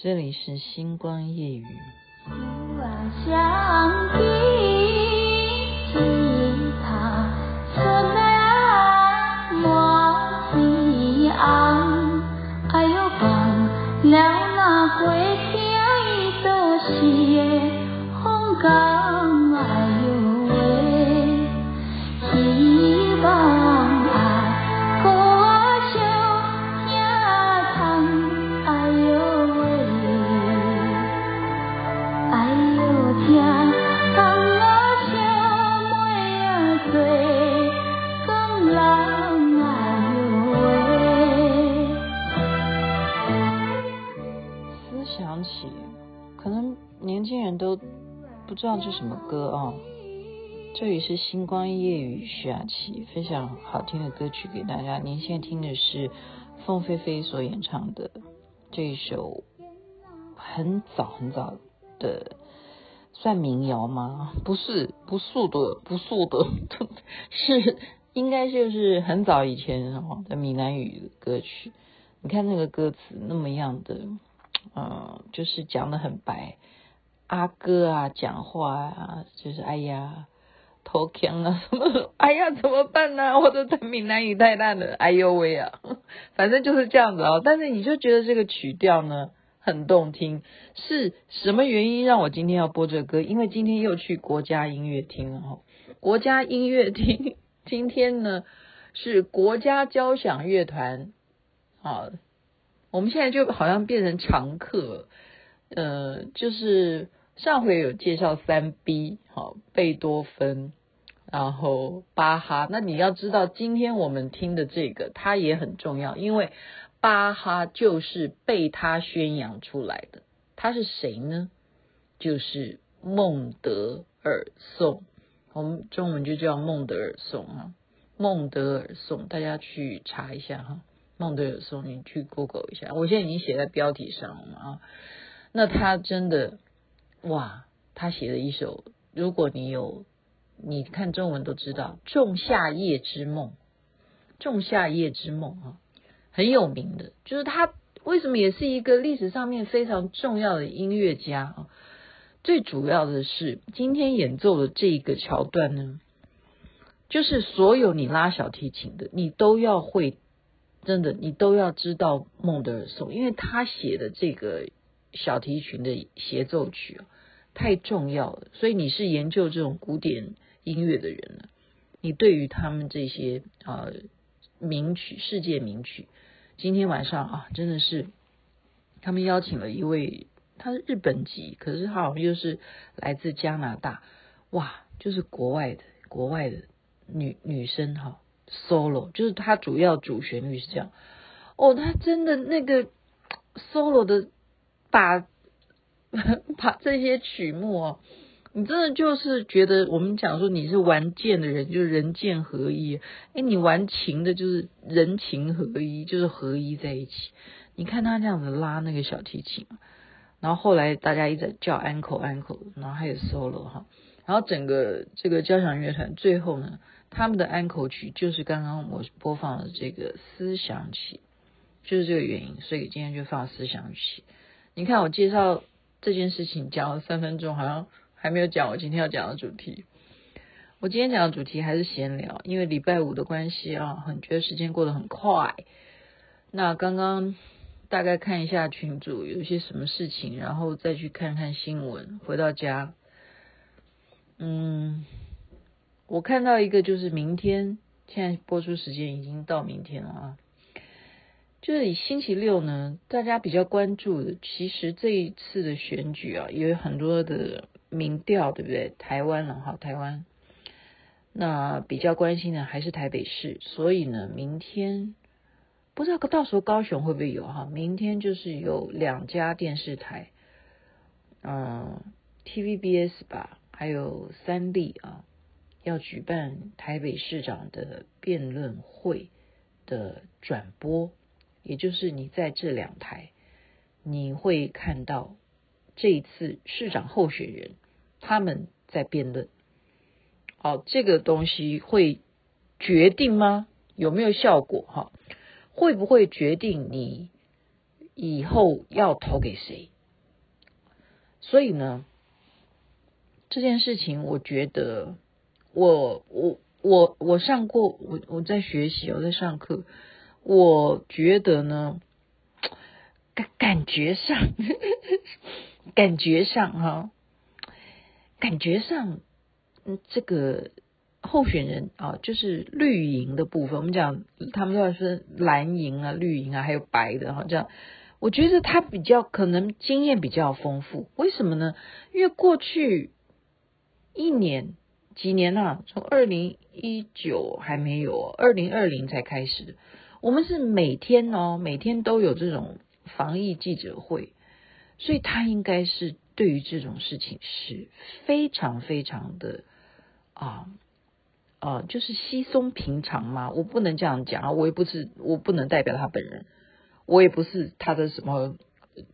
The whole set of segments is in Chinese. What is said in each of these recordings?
这里是星光夜雨。知道这是什么歌啊、这里是星光夜雨徐雅琪分享好听的歌曲给大家。您现在听的是凤飞飞所演唱的这一首很早很早的，算民谣吗？不是，不素的，不素的，是应该就是很早以前的闽南语歌曲。你看那个歌词那么样的，嗯，就是讲的很白。阿哥啊，讲话啊，就是哎呀，头锵啊，什么？哎呀，怎么办呢、啊？我的闽南语太烂了，哎呦喂啊！反正就是这样子哦。但是你就觉得这个曲调呢很动听，是什么原因让我今天要播这个歌？因为今天又去国家音乐厅了哈。国家音乐厅今天呢是国家交响乐团，啊，我们现在就好像变成常客，呃，就是。上回有介绍三 B，好，贝多芬，然后巴哈。那你要知道，今天我们听的这个，它也很重要，因为巴哈就是被他宣扬出来的。他是谁呢？就是孟德尔颂，我们中文就叫孟德尔颂啊。孟德尔颂，大家去查一下哈。孟德尔颂，你去 Google 一下，我现在已经写在标题上了啊。那他真的。哇，他写了一首，如果你有，你看中文都知道，《仲夏夜之梦》，《仲夏夜之梦》啊，很有名的，就是他为什么也是一个历史上面非常重要的音乐家啊？最主要的是，今天演奏的这一个桥段呢，就是所有你拉小提琴的，你都要会，真的，你都要知道孟德尔颂，因为他写的这个。小提琴的协奏曲啊，太重要了。所以你是研究这种古典音乐的人了，你对于他们这些啊名曲、世界名曲，今天晚上啊，真的是他们邀请了一位，他是日本籍，可是他好像又是来自加拿大，哇，就是国外的国外的女女生哈，solo，就是他主要主旋律是这样。哦，他真的那个 solo 的。把 把这些曲目哦，你真的就是觉得我们讲说你是玩剑的人，就是人剑合一。哎，你玩琴的，就是人琴合一，就是合一在一起。你看他这样子拉那个小提琴，然后后来大家一直叫 uncle uncle，然后还有 solo 哈，然后整个这个交响乐团最后呢，他们的安可曲就是刚刚我播放的这个思想起，就是这个原因，所以今天就放思想起。你看我介绍这件事情讲了三分钟，好像还没有讲我今天要讲的主题。我今天讲的主题还是闲聊，因为礼拜五的关系啊，很觉得时间过得很快。那刚刚大概看一下群主有一些什么事情，然后再去看看新闻。回到家，嗯，我看到一个就是明天，现在播出时间已经到明天了啊。就是以星期六呢，大家比较关注的，其实这一次的选举啊，也有很多的民调，对不对？台湾了哈，台湾，那比较关心的还是台北市，所以呢，明天不知道到时候高雄会不会有哈？明天就是有两家电视台，嗯，TVBS 吧，还有三立啊，要举办台北市长的辩论会的转播。也就是你在这两台，你会看到这一次市长候选人他们在辩论。好，这个东西会决定吗？有没有效果？哈，会不会决定你以后要投给谁。所以呢，这件事情我觉得，我我我我上过，我我在学习，我在上课，我觉得呢，感感觉上，感觉上哈，感觉上，嗯，这个候选人啊，就是绿营的部分，我们讲他们要是蓝营啊、绿营啊，还有白的哈，这样。我觉得他比较可能经验比较丰富，为什么呢？因为过去一年几年啊，从二零一九还没有，二零二零才开始，我们是每天哦，每天都有这种防疫记者会，所以他应该是对于这种事情是非常非常的啊啊，就是稀松平常嘛。我不能这样讲啊，我也不是，我不能代表他本人。我也不是他的什么，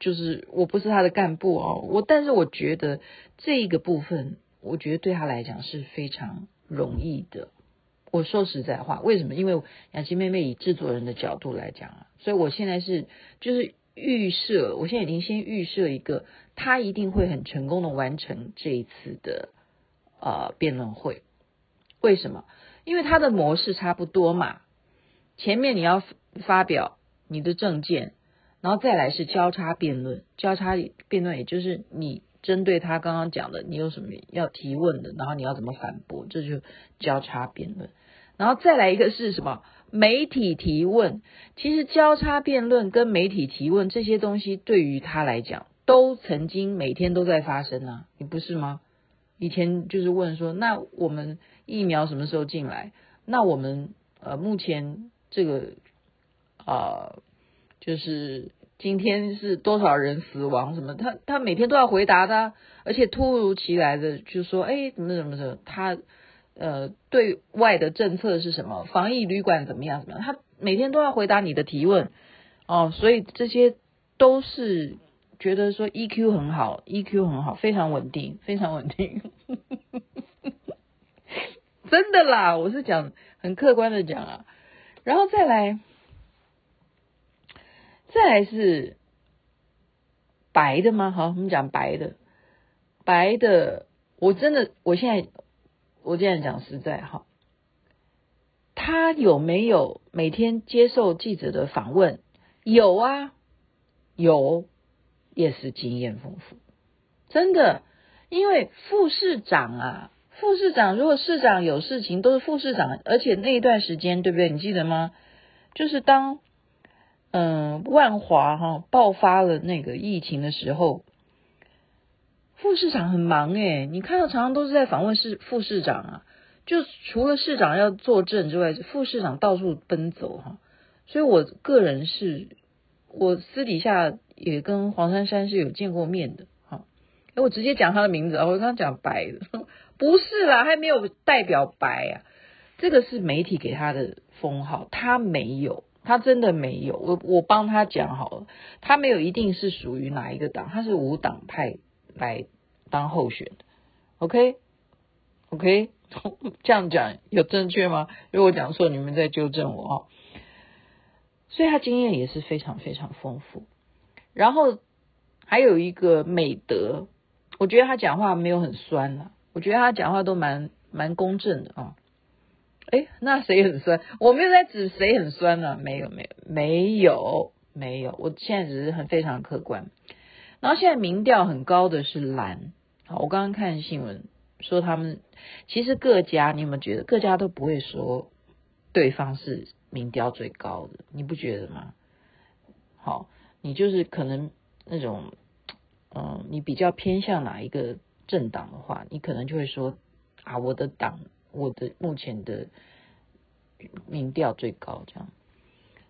就是我不是他的干部哦。我但是我觉得这一个部分，我觉得对他来讲是非常容易的。我说实在话，为什么？因为雅琪妹妹以制作人的角度来讲啊，所以我现在是就是预设，我现在已经先预设一个，他一定会很成功的完成这一次的呃辩论会。为什么？因为他的模式差不多嘛，前面你要发表。你的政见，然后再来是交叉辩论，交叉辩论也就是你针对他刚刚讲的，你有什么要提问的，然后你要怎么反驳，这就交叉辩论。然后再来一个是什么？媒体提问。其实交叉辩论跟媒体提问这些东西，对于他来讲，都曾经每天都在发生啊，你不是吗？以前就是问说，那我们疫苗什么时候进来？那我们呃目前这个。啊、呃，就是今天是多少人死亡什么？他他每天都要回答的，而且突如其来的就说，哎，怎么怎么怎么？他呃，对外的政策是什么？防疫旅馆怎么样？怎么样？他每天都要回答你的提问哦，所以这些都是觉得说 EQ 很好，EQ 很好，非常稳定，非常稳定，真的啦，我是讲很客观的讲啊，然后再来。再来是白的吗？好，我们讲白的，白的，我真的，我现在，我这样讲实在哈，他有没有每天接受记者的访问？有啊，有，也是经验丰富，真的，因为副市长啊，副市长如果市长有事情，都是副市长，而且那一段时间，对不对？你记得吗？就是当。嗯，万华哈爆发了那个疫情的时候，副市长很忙诶，你看到常常都是在访问市副市长啊，就除了市长要坐镇之外，副市长到处奔走哈。所以我个人是，我私底下也跟黄珊珊是有见过面的哈。哎，我直接讲他的名字啊，我刚刚讲白的，不是啦，还没有代表白啊，这个是媒体给他的封号，他没有。他真的没有，我我帮他讲好了，他没有一定是属于哪一个党，他是无党派来当候选的，OK OK，这样讲有正确吗？如果讲错，你们再纠正我啊。所以他经验也是非常非常丰富，然后还有一个美德，我觉得他讲话没有很酸啊，我觉得他讲话都蛮蛮公正的啊。哎，那谁很酸？我没有在指谁很酸呢、啊，没有，没有，没有，没有。我现在只是很非常客观。然后现在民调很高的是蓝。好，我刚刚看新闻说他们其实各家，你有没有觉得各家都不会说对方是民调最高的？你不觉得吗？好，你就是可能那种，嗯，你比较偏向哪一个政党的话，你可能就会说啊，我的党。我的目前的民调最高，这样，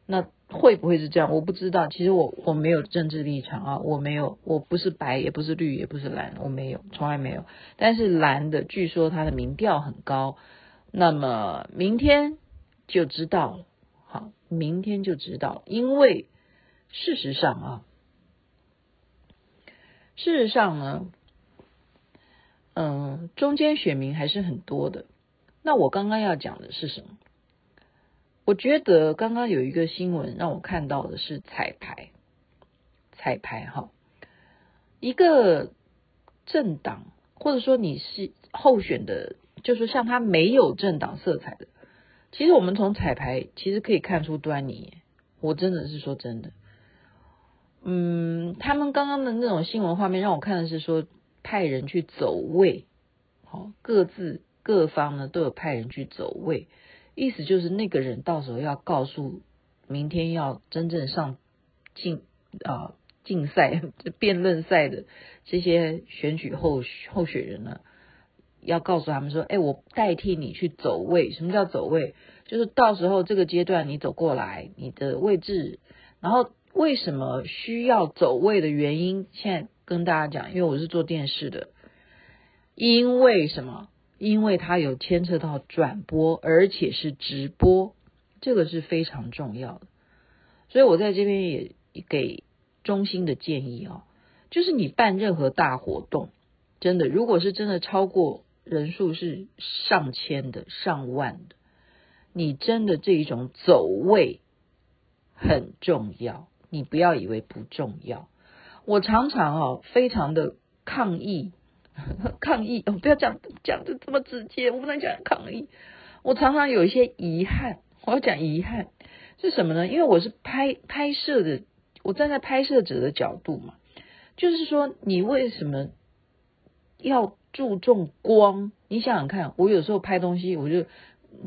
那会不会是这样？我不知道。其实我我没有政治立场啊，我没有，我不是白，也不是绿，也不是蓝，我没有，从来没有。但是蓝的，据说他的民调很高，那么明天就知道了。好，明天就知道，因为事实上啊，事实上呢，嗯，中间选民还是很多的。那我刚刚要讲的是什么？我觉得刚刚有一个新闻让我看到的是彩排，彩排哈，一个政党或者说你是候选的，就是像他没有政党色彩的，其实我们从彩排其实可以看出端倪。我真的是说真的，嗯，他们刚刚的那种新闻画面让我看的是说派人去走位，好，各自各方呢都有派人去走位，意思就是那个人到时候要告诉明天要真正上竞啊竞赛辩论赛的这些选举候候选人呢，要告诉他们说，哎，我代替你去走位，什么叫走位？就是到时候这个阶段你走过来，你的位置，然后为什么需要走位的原因，现在跟大家讲，因为我是做电视的，因为什么？因为它有牵扯到转播，而且是直播，这个是非常重要的。所以我在这边也给衷心的建议啊，就是你办任何大活动，真的，如果是真的超过人数是上千的、上万的。你真的这一种走位很重要，你不要以为不重要。我常常哦，非常的抗议，抗议哦，不要讲讲的这么直接，我不能讲抗议。我常常有一些遗憾，我要讲遗憾是什么呢？因为我是拍拍摄的，我站在拍摄者的角度嘛，就是说你为什么要注重光？你想想看，我有时候拍东西，我就。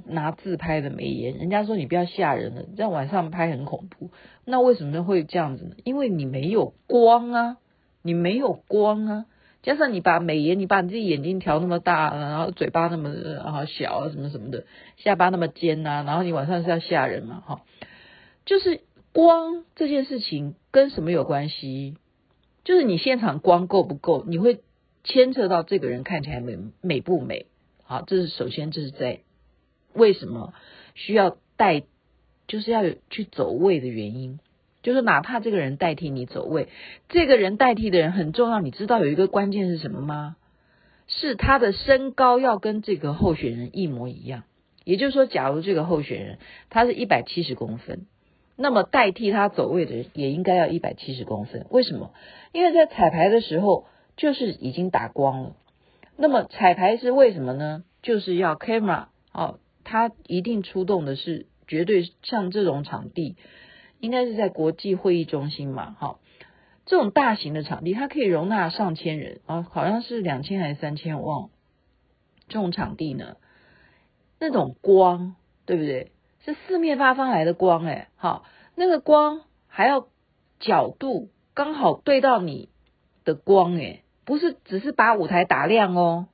拿自拍的美颜，人家说你不要吓人了，在晚上拍很恐怖。那为什么会这样子呢？因为你没有光啊，你没有光啊，加上你把美颜，你把你自己眼睛调那么大，然后嘴巴那么啊小啊什么什么的，下巴那么尖啊，然后你晚上是要吓人嘛？哈，就是光这件事情跟什么有关系？就是你现场光够不够，你会牵扯到这个人看起来美美不美？好，这是首先这是在。为什么需要带，就是要有去走位的原因，就是哪怕这个人代替你走位，这个人代替的人很重要。你知道有一个关键是什么吗？是他的身高要跟这个候选人一模一样。也就是说，假如这个候选人他是一百七十公分，那么代替他走位的人也应该要一百七十公分。为什么？因为在彩排的时候就是已经打光了。那么彩排是为什么呢？就是要 camera 哦。他一定出动的是绝对像这种场地，应该是在国际会议中心嘛，哈，这种大型的场地，它可以容纳上千人啊，好像是两千还是三千，我忘了。这种场地呢，那种光，对不对？是四面八方来的光，哎，好，那个光还要角度刚好对到你的光，哎，不是只是把舞台打亮哦，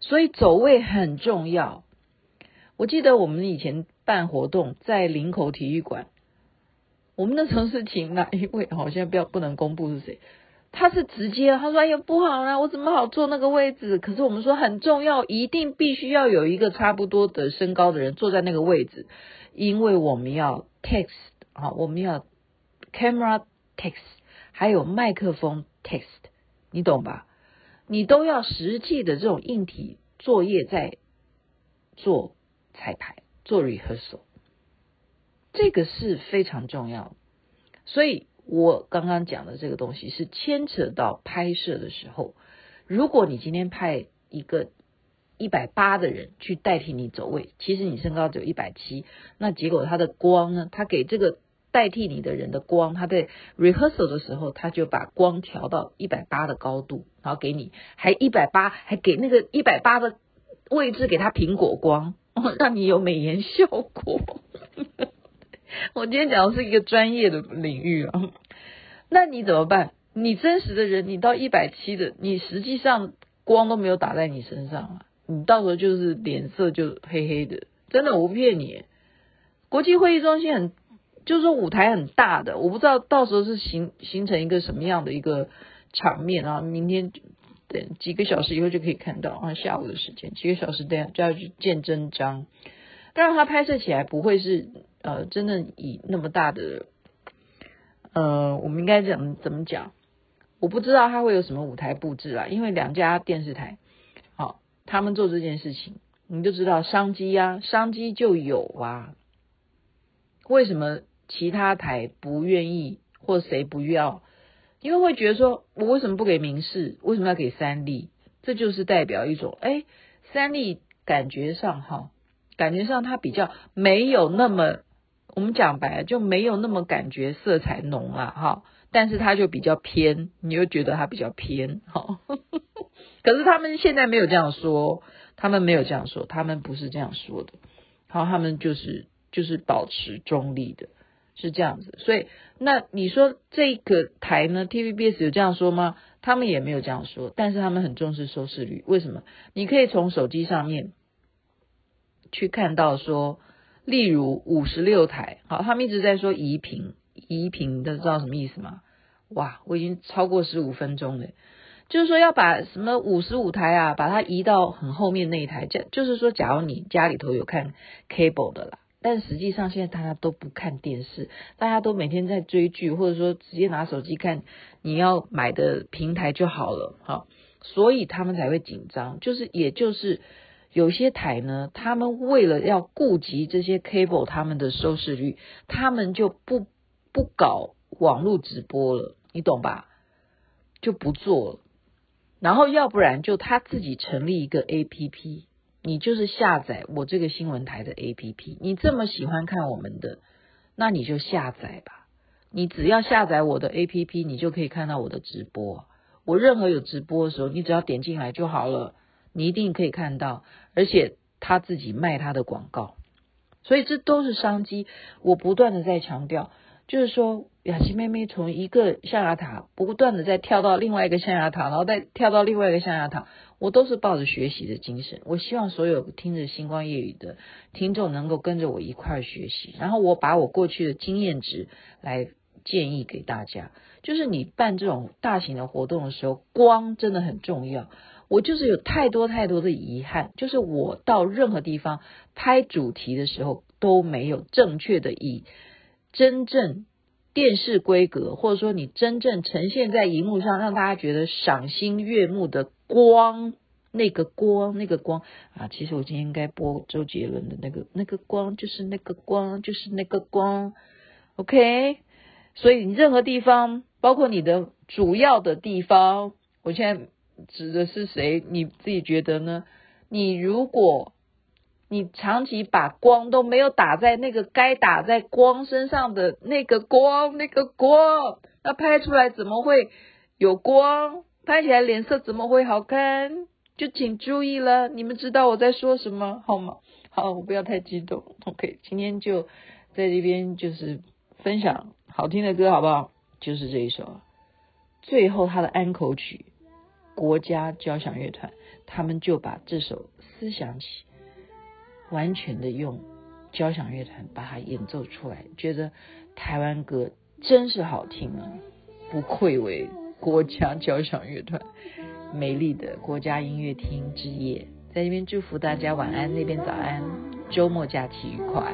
所以走位很重要。我记得我们以前办活动在林口体育馆，我们那时候是请哪一位？好，现在不要不能公布是谁。他是直接他说：“哎呀，不好啦，我怎么好坐那个位置？”可是我们说很重要，一定必须要有一个差不多的身高的人坐在那个位置，因为我们要 text 啊，我们要 camera text，还有麦克风 text，你懂吧？你都要实际的这种硬体作业在做。彩排做 rehearsal，这个是非常重要。所以我刚刚讲的这个东西是牵扯到拍摄的时候，如果你今天派一个一百八的人去代替你走位，其实你身高只有一百七，那结果他的光呢？他给这个代替你的人的光，他在 rehearsal 的时候，他就把光调到一百八的高度，然后给你，还一百八，还给那个一百八的位置给他苹果光。让你有美颜效果。我今天讲的是一个专业的领域啊，那你怎么办？你真实的人，你到一百七的，你实际上光都没有打在你身上啊，你到时候就是脸色就黑黑的。真的，我不骗你。国际会议中心很，就是说舞台很大的，我不知道到时候是形形成一个什么样的一个场面啊。明天等。几个小时以后就可以看到啊，下午的时间，几个小时等下就要去见真章。当然，它拍摄起来不会是呃，真的以那么大的呃，我们应该讲怎么讲？我不知道他会有什么舞台布置啦，因为两家电视台，好、他们做这件事情，你就知道商机啊，商机就有啊。为什么其他台不愿意，或谁不要？因为会觉得说，我为什么不给明视？为什么要给三立？这就是代表一种，哎，三立感觉上哈，感觉上它比较没有那么，我们讲白了就没有那么感觉色彩浓了哈，但是它就比较偏，你又觉得它比较偏哈。可是他们现在没有这样说，他们没有这样说，他们不是这样说的，好，他们就是就是保持中立的。是这样子，所以那你说这个台呢？TVBS 有这样说吗？他们也没有这样说，但是他们很重视收视率。为什么？你可以从手机上面去看到说，例如五十六台，好，他们一直在说移频，移频，大家知道什么意思吗？哇，我已经超过十五分钟了，就是说要把什么五十五台啊，把它移到很后面那一台，这就是说，假如你家里头有看 cable 的啦。但实际上，现在大家都不看电视，大家都每天在追剧，或者说直接拿手机看你要买的平台就好了，好，所以他们才会紧张。就是，也就是有些台呢，他们为了要顾及这些 cable 他们的收视率，他们就不不搞网络直播了，你懂吧？就不做了，然后要不然就他自己成立一个 APP。你就是下载我这个新闻台的 APP，你这么喜欢看我们的，那你就下载吧。你只要下载我的 APP，你就可以看到我的直播。我任何有直播的时候，你只要点进来就好了，你一定可以看到。而且他自己卖他的广告，所以这都是商机。我不断的在强调，就是说雅琪妹妹从一个象牙塔不断的在跳到另外一个象牙塔，然后再跳到另外一个象牙塔。我都是抱着学习的精神，我希望所有听着星光夜语的听众能够跟着我一块儿学习，然后我把我过去的经验值来建议给大家。就是你办这种大型的活动的时候，光真的很重要。我就是有太多太多的遗憾，就是我到任何地方拍主题的时候都没有正确的以真正电视规格，或者说你真正呈现在荧幕上，让大家觉得赏心悦目的。光，那个光，那个光啊！其实我今天应该播周杰伦的那个那个光，就是那个光，就是那个光。OK，所以你任何地方，包括你的主要的地方，我现在指的是谁？你自己觉得呢？你如果你长期把光都没有打在那个该打在光身上的那个光，那个光，那拍出来怎么会有光？拍起来脸色怎么会好看？就请注意了，你们知道我在说什么好吗？好，我不要太激动。OK，今天就在这边就是分享好听的歌，好不好？就是这一首，最后他的安口曲，国家交响乐团，他们就把这首《思想起》完全的用交响乐团把它演奏出来，觉得台湾歌真是好听啊，不愧为。国家交响乐团，美丽的国家音乐厅之夜，在这边祝福大家晚安，那边早安，周末假期愉快。